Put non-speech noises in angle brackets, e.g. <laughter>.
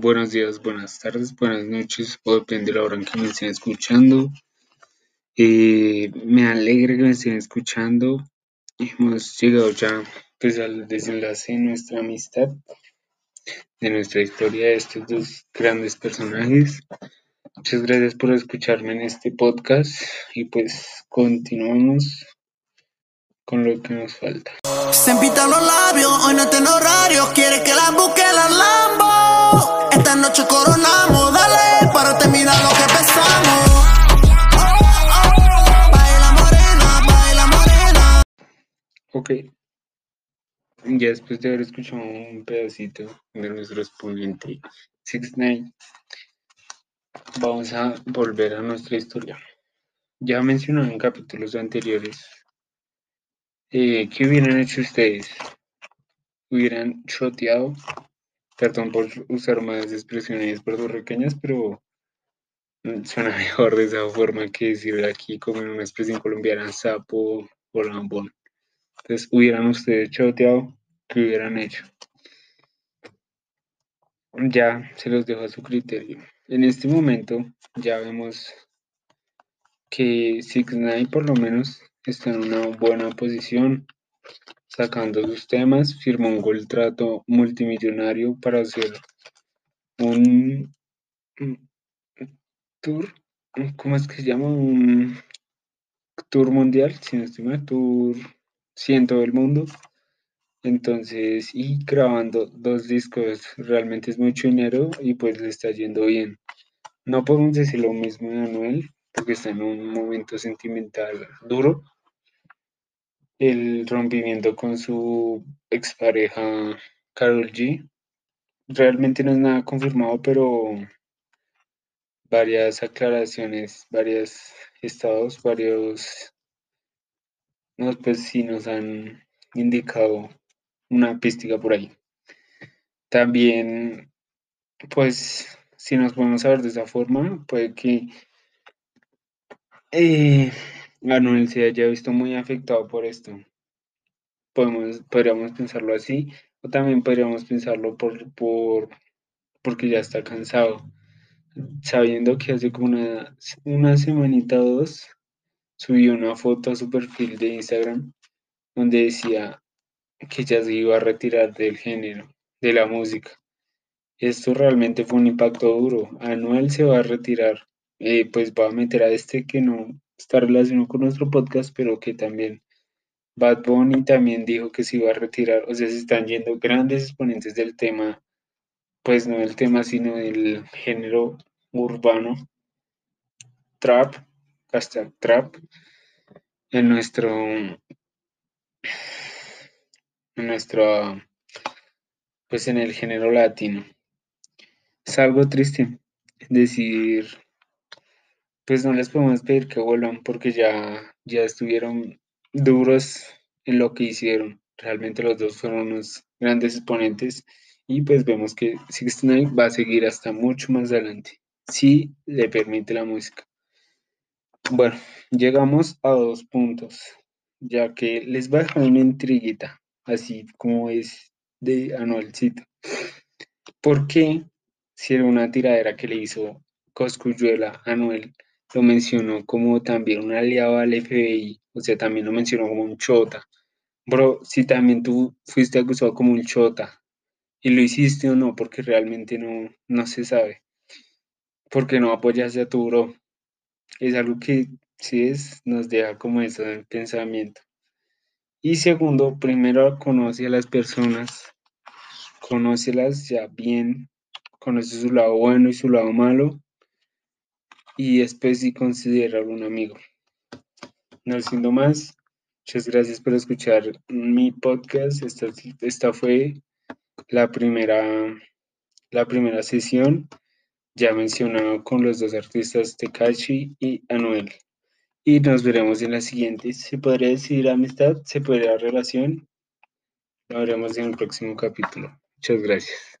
buenos días, buenas tardes, buenas noches, o depende de la hora en que me estén escuchando. Eh, me alegra que me estén escuchando. Hemos llegado ya pues, al desenlace de nuestra amistad, de nuestra historia de estos dos grandes personajes. Muchas gracias por escucharme en este podcast y pues continuamos con lo que nos falta. Se los labios, hoy no tengo horario, quiere que la la Lambo. Ya después de haber escuchado un pedacito de nuestro exponente Six Nine, vamos a volver a nuestra historia. Ya mencioné en capítulos anteriores eh, ¿qué hubieran hecho ustedes? ¿Hubieran choteado? Perdón por usar más expresiones puertorriqueñas, pero suena <laughs> mejor de esa forma que decir aquí como en una expresión colombiana, sapo o lambón. Entonces, ¿hubieran ustedes choteado? ¿Qué hubieran hecho? Ya se los dejo a su criterio. En este momento ya vemos que Six Nine por lo menos está en una buena posición, sacando sus temas, firmó un contrato multimillonario para hacer un, tour, ¿cómo es que se llama? Un tour mundial, si no tour sí, en todo el mundo. Entonces, y grabando dos discos realmente es mucho dinero y pues le está yendo bien. No podemos decir lo mismo de Anuel, porque está en un momento sentimental duro. El rompimiento con su expareja Carol G. Realmente no es nada confirmado, pero varias aclaraciones, varios estados, varios no, pues sí nos han indicado una pística por ahí. También, pues, si nos podemos saber de esa forma, puede que eh, Anuel se haya visto muy afectado por esto. Podemos, podríamos pensarlo así, o también podríamos pensarlo por, por porque ya está cansado, sabiendo que hace como una, una semanita o dos subió una foto a su perfil de Instagram donde decía que ya se iba a retirar del género, de la música. Esto realmente fue un impacto duro. Anuel se va a retirar, eh, pues va a meter a este que no está relacionado con nuestro podcast, pero que también Bad Bunny también dijo que se iba a retirar. O sea, se están yendo grandes exponentes del tema, pues no del tema, sino del género urbano, trap, hasta trap, en nuestro, en nuestro, pues en el género latino. Es algo triste decir pues no les podemos pedir que vuelvan porque ya, ya estuvieron duros en lo que hicieron. Realmente los dos fueron unos grandes exponentes y pues vemos que Sixteen va a seguir hasta mucho más adelante, si le permite la música. Bueno, llegamos a dos puntos, ya que les voy a dejar una intriguita, así como es de Anuelcito. ¿Por qué si era una tiradera que le hizo Coscuyuela a Anuel? lo mencionó como también un aliado al FBI, o sea, también lo mencionó como un chota. Bro, si también tú fuiste acusado como un chota y lo hiciste o no, porque realmente no, no se sabe. Porque no apoyaste a tu bro. Es algo que sí es, nos deja como eso en pensamiento. Y segundo, primero conoce a las personas, conócelas ya bien, conoce su lado bueno y su lado malo, y después si considera un amigo. No siendo más, muchas gracias por escuchar mi podcast. Esta, esta fue la primera, la primera sesión, ya mencionado con los dos artistas Tekashi y Anuel. Y nos veremos en la siguiente. Se podría decir amistad, se podría relación. Lo veremos en el próximo capítulo. Muchas gracias.